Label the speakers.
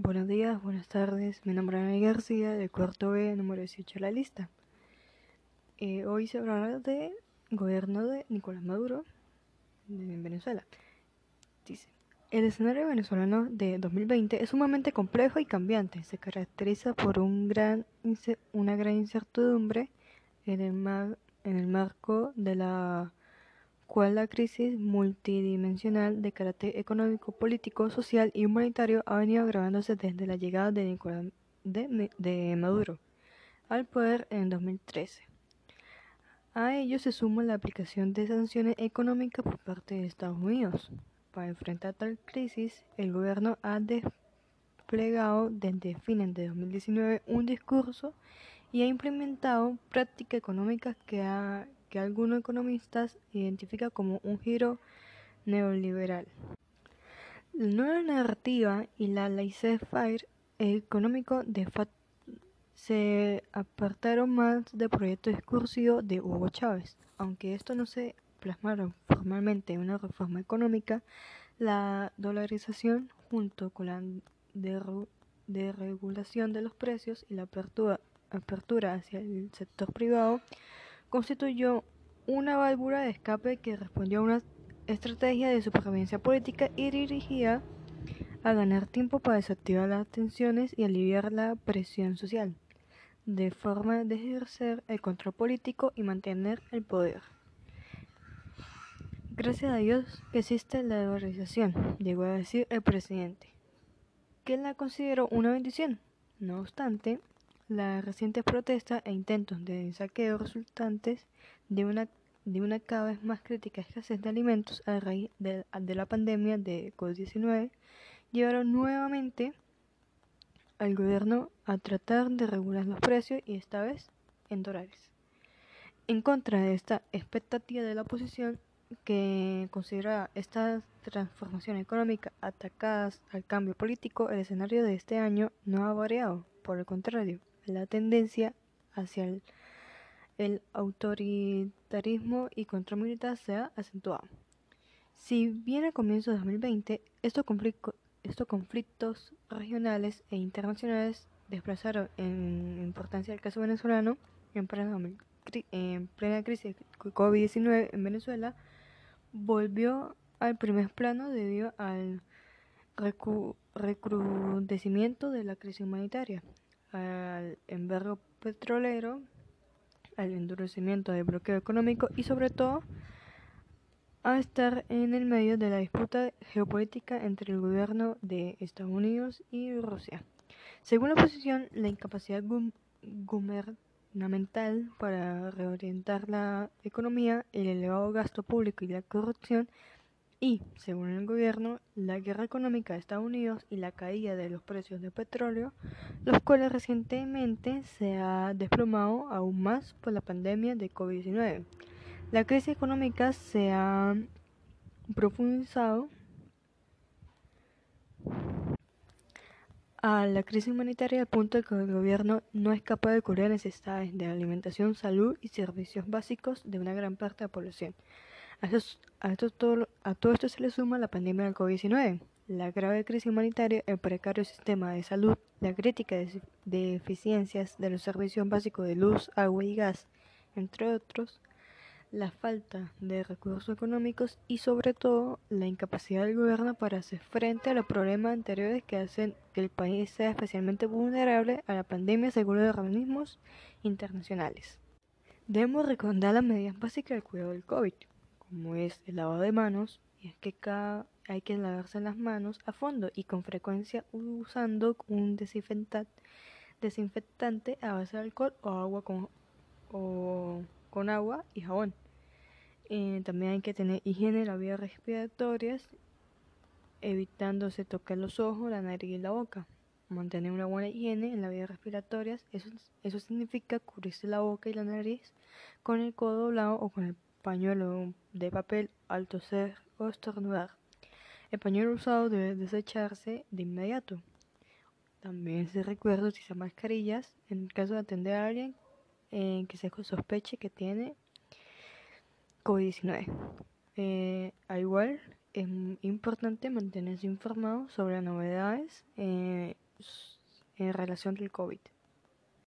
Speaker 1: Buenos días, buenas tardes. Mi nombre es Ana García, del cuarto B, número 18 de la lista. Eh, hoy se hablará del gobierno de Nicolás Maduro en Venezuela. Dice, el escenario venezolano de 2020 es sumamente complejo y cambiante. Se caracteriza por un gran, una gran incertidumbre en el, en el marco de la cual la crisis multidimensional de carácter económico, político, social y humanitario ha venido agravándose desde la llegada de Nicolás de, Maduro al poder en 2013. A ello se suma la aplicación de sanciones económicas por parte de Estados Unidos. Para enfrentar tal crisis, el gobierno ha desplegado desde fines de 2019 un discurso y ha implementado prácticas económicas que, ha, que algunos economistas identifican como un giro neoliberal. La nueva narrativa y la laissez-faire económico se apartaron más del proyecto discursivo de Hugo Chávez. Aunque esto no se plasmaron formalmente en una reforma económica, la dolarización junto con la deregulación de los precios y la apertura hacia el sector privado constituyó una válvula de escape que respondió a una estrategia de supervivencia política y dirigida a ganar tiempo para desactivar las tensiones y aliviar la presión social, de forma de ejercer el control político y mantener el poder. Gracias a Dios que existe la organización, llegó a decir el presidente, que la consideró una bendición. No obstante, las recientes protestas e intentos de saqueo resultantes de una, de una cada vez más crítica escasez de alimentos a raíz de, la pandemia de COVID-19 llevaron nuevamente al gobierno a tratar de regular los precios y esta vez en dólares. En contra de esta expectativa de la oposición que considera esta transformación económica atacadas al cambio político, el escenario de este año no ha variado, por el contrario, la tendencia hacia el, autoritarismo y control militar se ha acentuado. Si bien a comienzos de 2020 estos, conflictos regionales e internacionales desplazaron en importancia el caso venezolano, en plena, en plena crisis COVID-19 en Venezuela, volvió al primer plano debido al recrudecimiento de la crisis humanitaria al embargo petrolero, al endurecimiento del bloqueo económico y sobre todo a estar en el medio de la disputa geopolítica entre el gobierno de Estados Unidos y Rusia. Según la oposición, la incapacidad gubernamental para reorientar la economía, el elevado gasto público y la corrupción y, según el gobierno, la guerra económica de Estados Unidos y la caída de los precios del petróleo, los cuales recientemente se ha desplomado aún más por la pandemia de COVID-19. La crisis económica se ha profundizado a la crisis humanitaria al punto de que el gobierno no es capaz de cubrir necesidades de alimentación, salud y servicios básicos de una gran parte de la población. A, todo, a todo esto se le suma la pandemia del COVID-19, la grave crisis humanitaria, el precario sistema de salud, la crítica de deficiencias de los servicios básicos de luz, agua y gas, entre otros, la falta de recursos económicos y sobre todo la incapacidad del gobierno para hacer frente a los problemas anteriores que hacen que el país sea especialmente vulnerable a la pandemia según los organismos internacionales. Debemos recordar las medidas básicas del cuidado del COVID, como es el lavado de manos, y es que cada, hay que lavarse las manos a fondo y con frecuencia usando un desinfectante, a base de alcohol o agua con, o, con agua y jabón. Eh, también hay que tener higiene de las vías respiratorias, evitándose tocar los ojos, la nariz y la boca. Mantener una buena higiene en las vías respiratorias, eso, eso significa cubrirse la boca y la nariz con el codo doblado o con el pañuelo de papel al toser o estornudar. El pañuelo usado debe desecharse de inmediato. También se recuerda utilizar mascarillas en caso de atender a alguien en que se sospeche que tiene COVID-19. Eh, al igual, es importante mantenerse informado sobre las novedades eh, en relación del COVID.